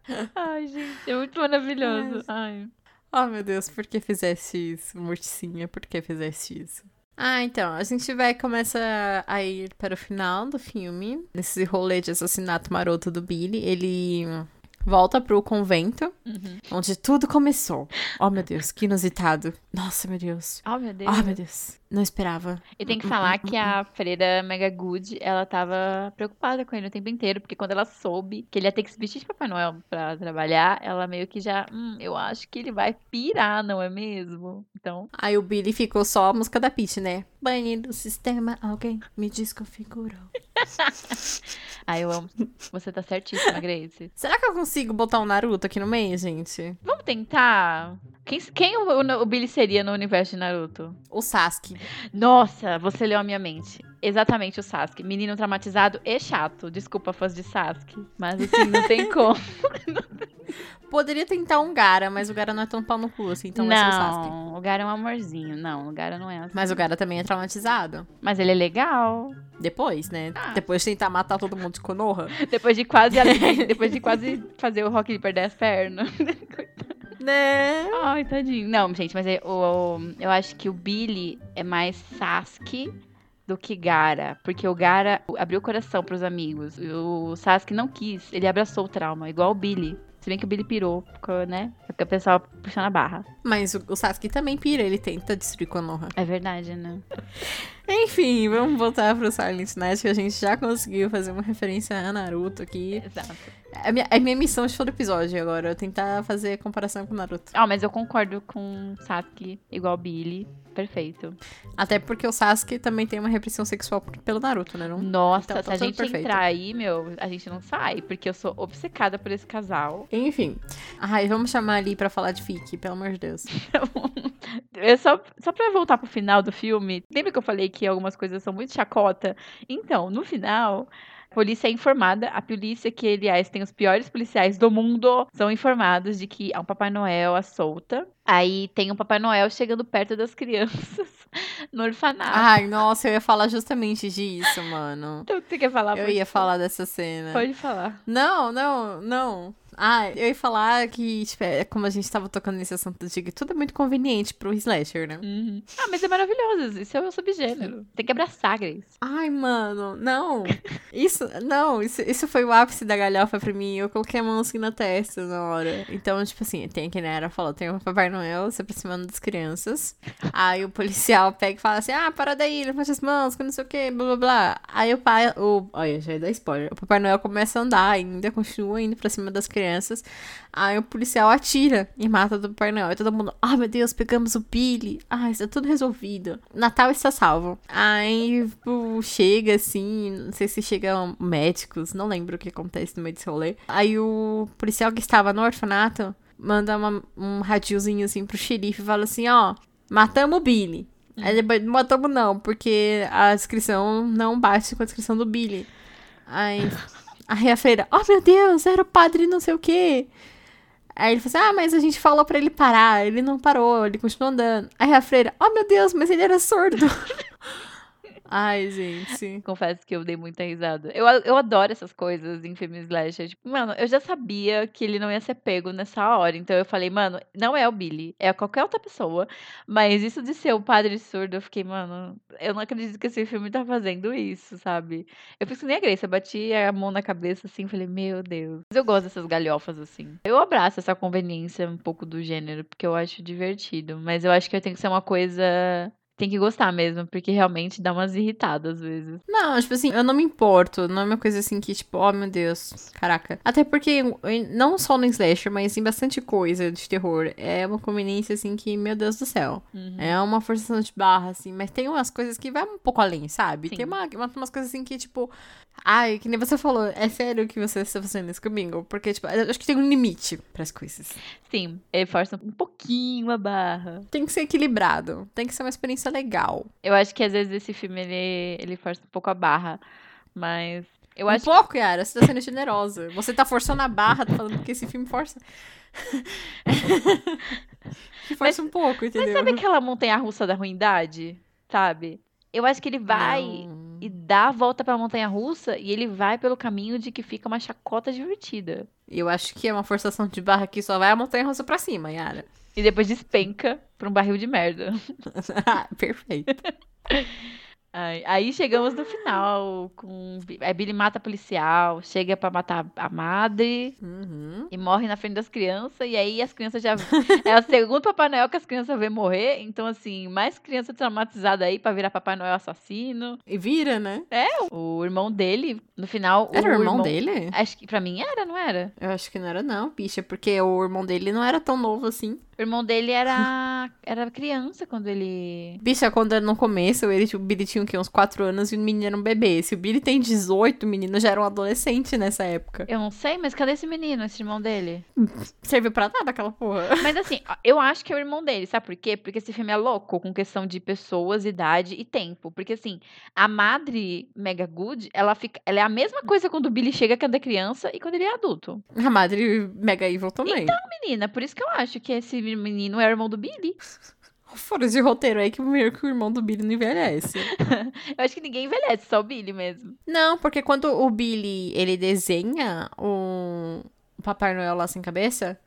<laughs> Ai, gente, é muito maravilhoso. Ai. Oh, meu Deus, por que fizesse isso, Morticinha? Por que fizesse isso? Ah, então, a gente vai começa a ir para o final do filme. Nesse rolê de assassinato maroto do Billy, ele volta pro convento, Uhum. onde tudo começou. Oh, meu Deus, que inusitado. Nossa, meu Deus. Oh, meu Deus. Oh, meu Deus. Não esperava. E tem que falar que a freira Mega Good, ela tava preocupada com ele o tempo inteiro, porque quando ela soube que ele ia ter que se vestir de Papai Noel pra trabalhar, ela meio que já, hum, eu acho que ele vai pirar, não é mesmo? Então, Aí o Billy ficou só a música da Peach, né? Banhe do sistema, alguém me desconfigurou. <laughs> ai, eu amo. Você tá certíssima, Grace. Será que eu consigo botar um Naruto aqui no meio, gente? Vamos tentar. Quem, quem o, o- o Billy seria no universo de Naruto? O Sasuke. Nossa, você leu a minha mente. Exatamente o Sasuke. Menino traumatizado e chato. Desculpa, fãs de Sasuke. Mas assim, não tem <laughs> como. Poderia tentar um Gara, mas o Gara não é tão pau no cu assim, então vai ser o Sasuke. não, o Gara é um amorzinho. Não, o Gara não é assim. Mas o Gara também é traumatizado. Mas ele é legal. Depois, né? Ah. Depois de tentar matar todo mundo de Konoha. Depois de quase <laughs> depois de quase fazer o Rock Lee perder as pernas. <laughs> Né? Ai, tadinho. Não, gente, mas é, o, o- eu acho que o Billy é mais Sasuke do que Gara. Porque o Gara abriu o coração pros amigos. E O Sasuke não quis. Ele abraçou o trauma, igual o Billy. Se bem que o Billy pirou, ficou, né? Porque o pessoal puxando a barra. Mas o, o Sasuke também pira, ele tenta destruir Konoha. É verdade, né? Enfim, vamos voltar pro Silent Night, que a gente já conseguiu fazer uma referência a Naruto aqui. Exato. É minha, é minha missão de todo episódio agora, eu tentar fazer comparação com Naruto. Ah, mas eu concordo com Sasuke, igual Billy. Perfeito. Até porque o Sasuke também tem uma repressão sexual pelo Naruto, né? Não? Nossa, Então, tá se a gente perfeito. entrar aí, meu, a gente não sai, porque eu sou obcecada por esse casal. Enfim. Ai, vamos chamar ali pra falar de Fique, pelo amor de Deus. <laughs> É só, só pra voltar pro final do filme, lembra que eu falei que algumas coisas são muito chacota? Então, no final, polícia é informada, a polícia que, aliás, tem os piores policiais do mundo, são informados de que há um Papai Noel à solta. Aí tem um Papai Noel chegando perto das crianças <laughs> no orfanato. Ai, nossa, eu ia falar justamente disso, mano. Então, você quer falar? Eu ia falar dessa cena. Pode falar. Não, não, não. Ah, eu ia falar que, tipo, é como a gente tava tocando nesse assunto antigo, tudo é muito conveniente pro slasher, né? Uhum. Ah, mas é maravilhoso. Isso é o subgênero. Tem que abraçar, Grace. Ai, mano, não. Isso, não, isso, isso foi o ápice da galhofa pra mim. Eu coloquei a mão assim na testa na hora. Então, tipo assim, tem que, né, era falou, tem o Papai Noel se aproximando das crianças. Aí o policial pega e fala assim, ah, para daí, levante as mãos, que não sei o que, blá blá blá. Aí o pai, o, olha, já ia dar spoiler. O Papai Noel começa a andar ainda, continua indo pra cima das crianças. Crianças. Aí o policial atira e mata do Papai Noel. E todo mundo, ah, meu Deus, pegamos o Billy. Ah, está tudo resolvido. Natal está salvo. Aí tipo, chega assim, não sei se chegam médicos, não lembro o que acontece no meio desse rolê. Aí o policial que estava no orfanato manda uma- um radiozinho assim pro xerife e fala assim: ó, matamos o Billy. Aí depois, não matamos não, porque a descrição não bate com a descrição do Billy. Aí, aí a freira, oh meu Deus, era o padre não sei o quê. Aí ele falou assim, ah, mas a gente falou pra ele parar, ele não parou, ele continuou andando. Aí a freira, oh meu Deus, mas ele era surdo. <laughs> Ai, gente. Confesso que eu dei muita risada. Eu, eu adoro essas coisas em filmes slasher. Tipo, mano, eu já sabia que ele não ia ser pego nessa hora. Então eu falei, mano, não é o Billy, é qualquer outra pessoa. Mas isso de ser o padre surdo, eu fiquei, mano, eu não acredito que esse filme tá fazendo isso, sabe? Eu fiz que nem a Grace, eu bati a mão na cabeça assim, falei, meu Deus. Mas eu gosto dessas galhofas assim. Eu abraço essa conveniência um pouco do gênero, porque eu acho divertido. Mas eu acho que tem que ser uma coisa. Tem que gostar mesmo, porque realmente dá umas irritadas às vezes. Não, tipo assim, eu não me importo. Não é uma coisa assim que, tipo, oh meu Deus, caraca. Até porque, não só no slasher, mas em bastante coisa de terror. É uma conveniência, assim, que, meu Deus do céu. É uma forçação de barra, assim. Mas tem umas coisas que vai um pouco além, sabe? Sim. Tem uma, uma- umas coisas assim que, tipo. Ai, que nem você falou. É sério que você está fazendo isso comigo? Porque, tipo, acho que tem um limite pras coisas. Sim, ele força um pouquinho a barra. Tem que ser equilibrado. Tem que ser uma experiência legal. Eu acho que às vezes esse filme ele, ele força um pouco a barra. Mas eu um acho pouco, Yara. Você tá sendo generosa. Você tá forçando a barra, tá falando que esse filme força. <laughs> força um pouco, entendeu? Mas sabe aquela montanha russa da ruindade? Sabe? Eu acho que ele vai Não. e dá a volta pra montanha russa e ele vai pelo caminho de que fica uma chacota divertida. Eu acho que é uma forçação de barra que só vai a montanha russa pra cima, Yara. E depois despenca pra um barril de merda. <laughs> Perfeito. <laughs> Aí, chegamos no final. Com... Aí Billy mata a policial, chega pra matar a madre. Uhum. E morre na frente das crianças, e aí as crianças já. <laughs> é o segundo Papai Noel que as crianças vê morrer. Então, assim, mais criança traumatizada aí pra virar Papai Noel assassino. E vira, né? O irmão dele, no final. Era o irmão dele? Acho que pra mim era, não era? Eu acho que não era, não, bicha, porque o irmão dele não era tão novo assim. O irmão dele era. <laughs> era criança quando ele. Bicha, quando no começo, ele, o Billy tinha o quê? Uns 4 anos e o menino era um bebê. Se o Billy tem 18, o menino já era um adolescente nessa época. Eu não sei, mas cadê esse menino, esse irmão dele? Serviu pra nada aquela porra. Mas assim, eu acho que é o irmão dele, sabe por quê? Porque esse filme é louco com questão de pessoas, idade e tempo. Porque assim, a madre Mega Good, ela fica. Ela é a mesma coisa quando o Billy chega quando é criança e quando ele é adulto. A madre Mega Evil também. Menina, por isso que eu acho que esse menino é o irmão do Billy. Fora de roteiro aí que primeiro que o irmão do Billy não envelhece. <laughs> Eu acho que ninguém envelhece, só o Billy mesmo. Não, porque quando o Billy, ele desenha o, Papai Noel lá sem cabeça,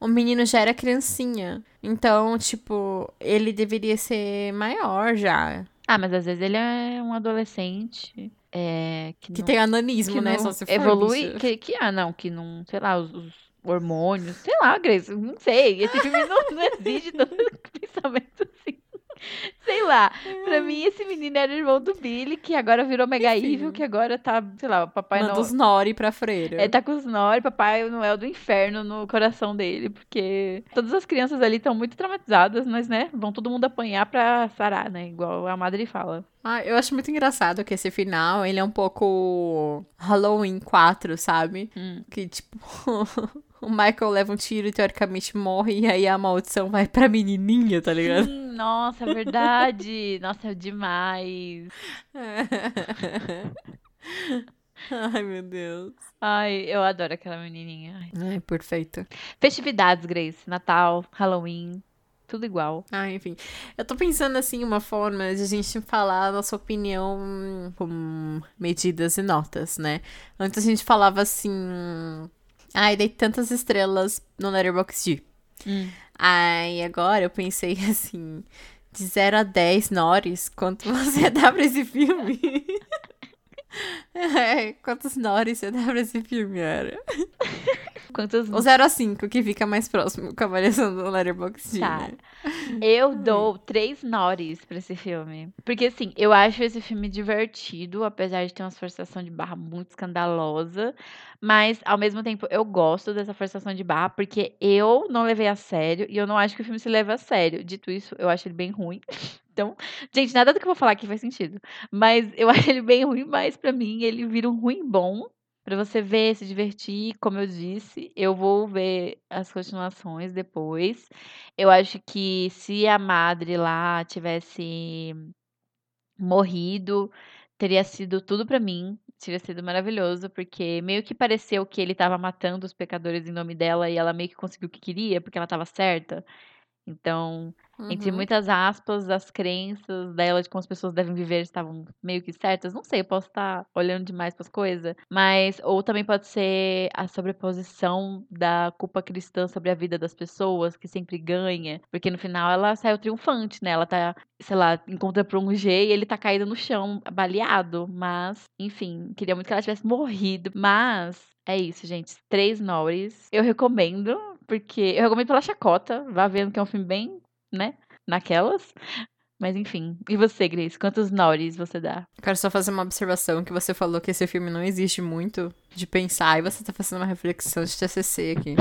o menino já era criancinha. Então, tipo, ele deveria ser maior já. Ah, mas às vezes ele é um adolescente. É, que, Que não- tem ananismo, que né? Só se for, evolui. Que, que, ah, não, que não. Sei lá, os, os hormônios. Sei lá, Grace, não sei. Esse filme não, não exige tanto pensamento assim. <laughs> Sei lá. Pra mim, esse menino era irmão do Billy, que agora virou Mega Enfim. Evil, que agora tá, sei lá, o Papai Manda Noel. os Nori pra freira. É, tá com os Nori, Papai Noel do inferno no coração dele, porque todas as crianças ali estão muito traumatizadas, mas, né, vão todo mundo apanhar pra sarar, né, igual a madre fala. Ah, eu acho muito engraçado que esse final, ele é um pouco Halloween 4, sabe? Hum. Que, tipo, <laughs> o Michael leva um tiro e teoricamente morre, e aí a maldição vai pra menininha, tá ligado? Hum, nossa, verdade! <laughs> nossa, é demais! Ai, meu Deus. Ai, eu adoro aquela menininha. Ai. Ai, perfeito. Festividades, Grace. Natal, Halloween, tudo igual. Ah, enfim. Eu tô pensando, assim, uma forma de a gente falar a nossa opinião com medidas e notas, né? Antes a gente falava assim... Ai, dei tantas estrelas no Letterboxd. Hum. Aí agora eu pensei <laughs> assim, de 0 a 10 Nores, quanto você <laughs> dá pra esse filme? <laughs> É, quantos Nores você dá pra esse filme, era? Quantos... O 0 a 5, que fica mais próximo com a avaliação do Letterboxd. Tá. né? Eu dou três nores pra esse filme. Porque, assim, eu acho esse filme divertido, apesar de ter uma forçação de barra muito escandalosa. Mas, ao mesmo tempo, eu gosto dessa forçação de barra, porque eu não levei a sério e eu não acho que o filme se leva a sério. Dito isso, eu acho ele bem ruim. <laughs> Então, gente, nada do que eu vou falar aqui faz sentido. Mas eu <laughs> acho ele bem ruim, mas pra mim ele vira um ruim bom. Pra você ver, se divertir, como eu disse, eu vou ver as continuações depois. Eu acho que se a Madre lá tivesse morrido, teria sido tudo pra mim. Teria sido maravilhoso, porque meio que pareceu que ele tava matando os pecadores em nome dela e ela meio que conseguiu o que queria, porque ela tava certa. Então, entre Uhum. muitas aspas, as crenças dela de como as pessoas devem viver estavam meio que certas. Não sei, eu posso estar olhando demais para as coisas, mas ou também pode ser a sobreposição da culpa cristã sobre a vida das pessoas, que sempre ganha, porque no final ela saiu triunfante, né? Ela tá, sei lá, encontra por um G e ele tá caído no chão, baleado, mas, enfim, queria muito que ela tivesse morrido, mas é isso, gente. Três Norris. Eu recomendo, porque eu recomendo pela chacota. Vá vendo que é um filme bem, né? Naquelas. Mas enfim. E você, Grace? Quantos Norris você dá? Quero só fazer uma observação que você falou que esse filme não existe muito de pensar e você tá fazendo uma reflexão de TCC aqui.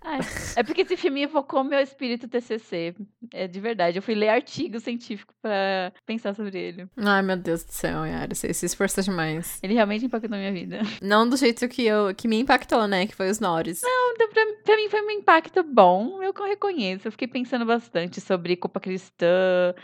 Ai, é porque esse filme evocou meu espírito TCC. É de verdade. Eu fui ler artigo científico pra pensar sobre ele. Ai, meu Deus do céu, Yara, você se esforça demais. Ele realmente impactou minha vida. Não do jeito que, eu, que me impactou, né? Que foi os Norris. Então, pra, pra mim foi um impacto bom, eu reconheço. Eu fiquei pensando bastante sobre culpa cristã.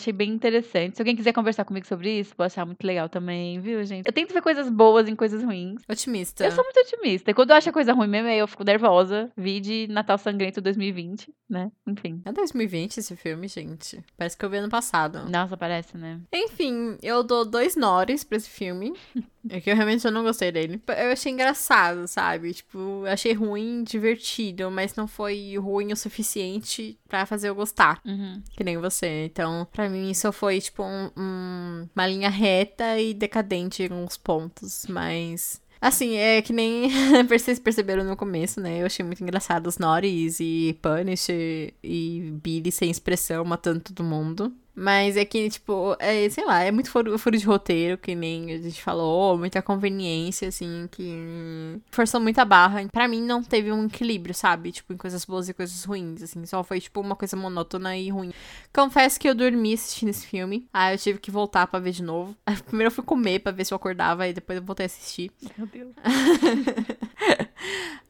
Achei bem interessante. Se alguém quiser conversar comigo sobre isso, vou achar muito legal também, viu, gente? Eu tento ver coisas boas em coisas ruins. Otimista. Eu sou muito otimista. E quando eu acho a coisa ruim mesmo, eu fico nervosa. Vi de Natal Sangrento 2020, né? Enfim. É 2020 esse filme, gente. Parece que eu vi ano passado. Nossa, parece, né? Enfim, eu dou dois Norris pra esse filme. <laughs> É que eu realmente eu não gostei dele. Eu achei engraçado, sabe? Tipo, achei ruim, divertido, mas não foi ruim o suficiente pra fazer eu gostar. Uhum. Que nem você. Então, pra mim, só foi, tipo, um- um- uma linha reta e decadente em alguns pontos. Mas. Assim, é que nem <laughs> vocês perceberam no começo, né? Eu achei muito engraçado os Norris e Punisher e Billy sem expressão matando todo mundo. Mas é que, tipo, é, sei lá, é muito furo, furo de roteiro, que nem a gente falou, muita conveniência, assim, que forçou muita barra. Pra mim, não teve um equilíbrio, sabe? Tipo, em coisas boas e coisas ruins, assim. Só foi, tipo, uma coisa monótona e ruim. Confesso que eu dormi assistindo esse filme. Aí eu tive que voltar pra ver de novo. <laughs> Primeiro eu fui comer pra ver se eu acordava, e depois eu voltei a assistir. Meu Deus. <laughs>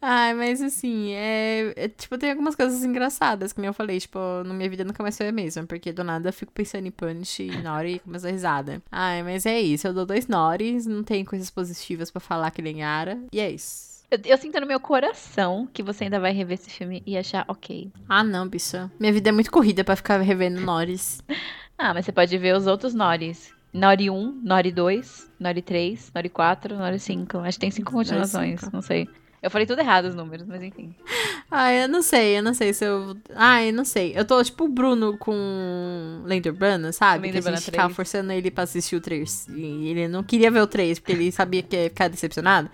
Ai, mas assim, é, é, Tipo, tem algumas coisas engraçadas, que nem eu falei, tipo, na minha vida nunca mais foi a mesma, porque do nada eu fico pensando em Punch e Nori e começo a risada. Ai, mas é isso, eu dou dois Noris, não tem coisas positivas pra falar que nem Yara, e é isso. Eu, eu sinto no meu coração que você ainda vai rever esse filme e achar ok. Ah, não, bicha. Minha vida é muito corrida pra ficar revendo Noris. <laughs> Ah, mas você pode ver os outros Noris. Nori 1, Nori 2, Nori 3, Nori 4, Nori 5. Acho que tem cinco continuações, cinco. não sei. Eu falei tudo errado os números, mas enfim. Ai, eu não sei, eu não sei se eu. Ai, não sei. Eu tô tipo o Bruno com Lenda Urbana, sabe? Lenda que a gente ficava 3. forçando ele pra assistir o 3. E ele não queria ver o 3, porque ele sabia que ia ficar decepcionado.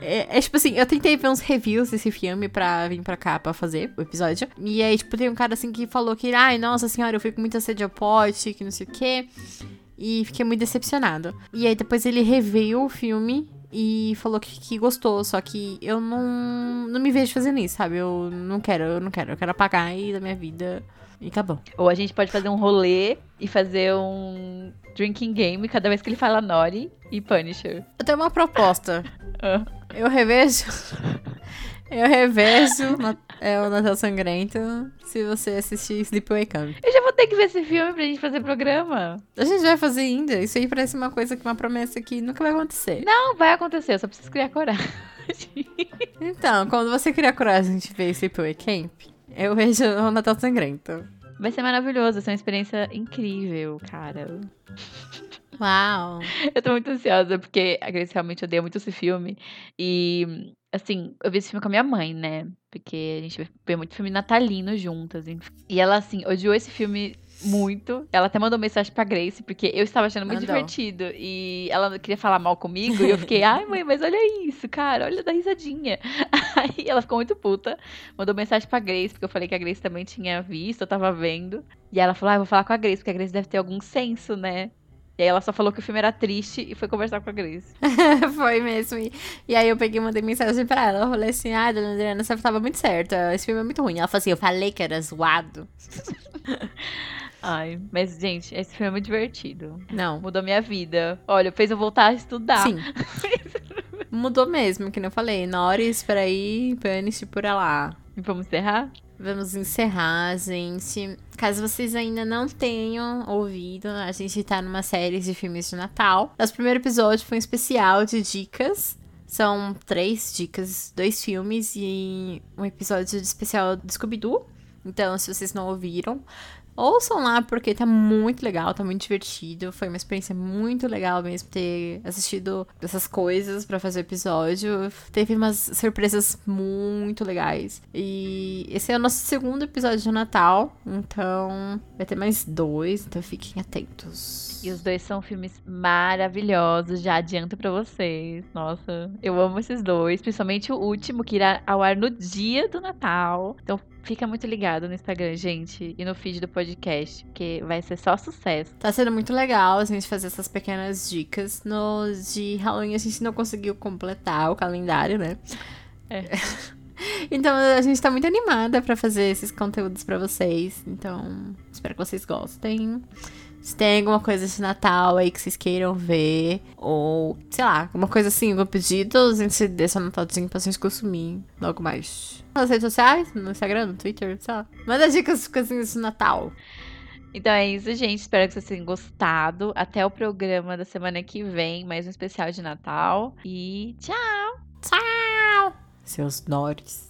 É, é tipo assim, eu tentei ver uns reviews desse filme pra vir pra cá pra fazer o episódio. E aí, tipo, tem um cara assim que falou que, ai, nossa senhora, eu fui com muita sede ao pote, que não sei o quê. E fiquei muito decepcionado. E aí depois ele reviu o filme e falou que, que gostou, só que eu não, não me vejo fazendo isso, sabe? Eu não quero, eu não quero. Eu quero apagar aí da minha vida e acabou. Ou a gente pode fazer um rolê e fazer um drinking game cada vez que ele fala Nori e Punisher. Eu tenho uma proposta. Ah. Eu revejo. Eu revejo na- é, o Natal Sangrento se você assistir Sleepaway Camp. Eu já vou ter que ver esse filme pra gente fazer programa. A gente vai fazer ainda. Isso aí parece uma coisa que uma promessa que nunca vai acontecer. Não, vai acontecer, eu só preciso criar coragem. <laughs> Então, quando você criar coragem de ver Sleepaway Camp, eu vejo o Natal Sangrento. Vai ser maravilhoso, vai ser uma experiência incrível, cara. Uau! Eu tô muito ansiosa, porque a Grace realmente odeia muito esse filme. E, assim, eu vi esse filme com a minha mãe, né? Porque a gente vê muito filme natalino juntas. E ela, assim, odiou esse filme muito. Ela até mandou mensagem pra Grace, porque eu estava achando muito Mandou. divertido. E ela queria falar mal comigo. E eu fiquei, ai, mãe, mas olha isso, cara, olha da risadinha. <laughs> Aí ela ficou muito puta, mandou mensagem pra Grace, porque eu falei que a Grace também tinha visto, eu tava vendo. E ela falou: Ah, eu vou falar com a Grace, porque a Grace deve ter algum senso, né? E aí ela só falou que o filme era triste e foi conversar com a Grace. <laughs> Foi mesmo. E, e aí eu peguei e mandei mensagem pra ela. Eu falei assim, ah, dona Adriana, você tava muito certa. Esse filme é muito ruim. Ela falou assim, eu falei que era zoado. <laughs> Ai, mas, gente, esse filme é muito divertido. Não. Mudou minha vida. Olha, fez eu voltar a estudar. Sim. <laughs> Mudou mesmo, que nem eu falei. Nores por aí, pânice por lá. E vamos encerrar? Vamos encerrar, gente. Caso vocês ainda não tenham ouvido, a gente tá numa série de filmes de Natal. Nosso primeiro episódio foi um especial de dicas. São três dicas, dois filmes e um episódio de especial do Scooby-Doo. Então, se vocês não ouviram, Ouçam lá, porque tá muito legal, tá muito divertido. Foi uma experiência muito legal mesmo ter assistido essas coisas para fazer o episódio. Teve umas surpresas muito legais. E esse é o nosso segundo episódio de Natal, então vai ter mais dois, então fiquem atentos. E os dois são filmes maravilhosos, já adianto para vocês. Nossa, eu amo esses dois, principalmente o último que irá ao ar no dia do Natal. Então Fica muito ligado no Instagram, gente, e no feed do podcast, porque vai ser só sucesso. Tá sendo muito legal a gente fazer essas pequenas dicas. No de Halloween a gente não conseguiu completar o calendário, né? É. <laughs> Então a gente tá muito animada para fazer esses conteúdos para vocês. Então, espero que vocês gostem. Se tem alguma coisa de Natal aí que vocês queiram ver, ou sei lá, alguma coisa assim, algum pedido, a gente deixa anotadinho pra gente consumir logo mais. Nas redes sociais, no Instagram, no Twitter, sei lá. Manda dicas de coisinhas de Natal. Então é isso, gente. Espero que vocês tenham gostado. Até o programa da semana que vem, mais um especial de Natal. E tchau! Tchau! Seus nores.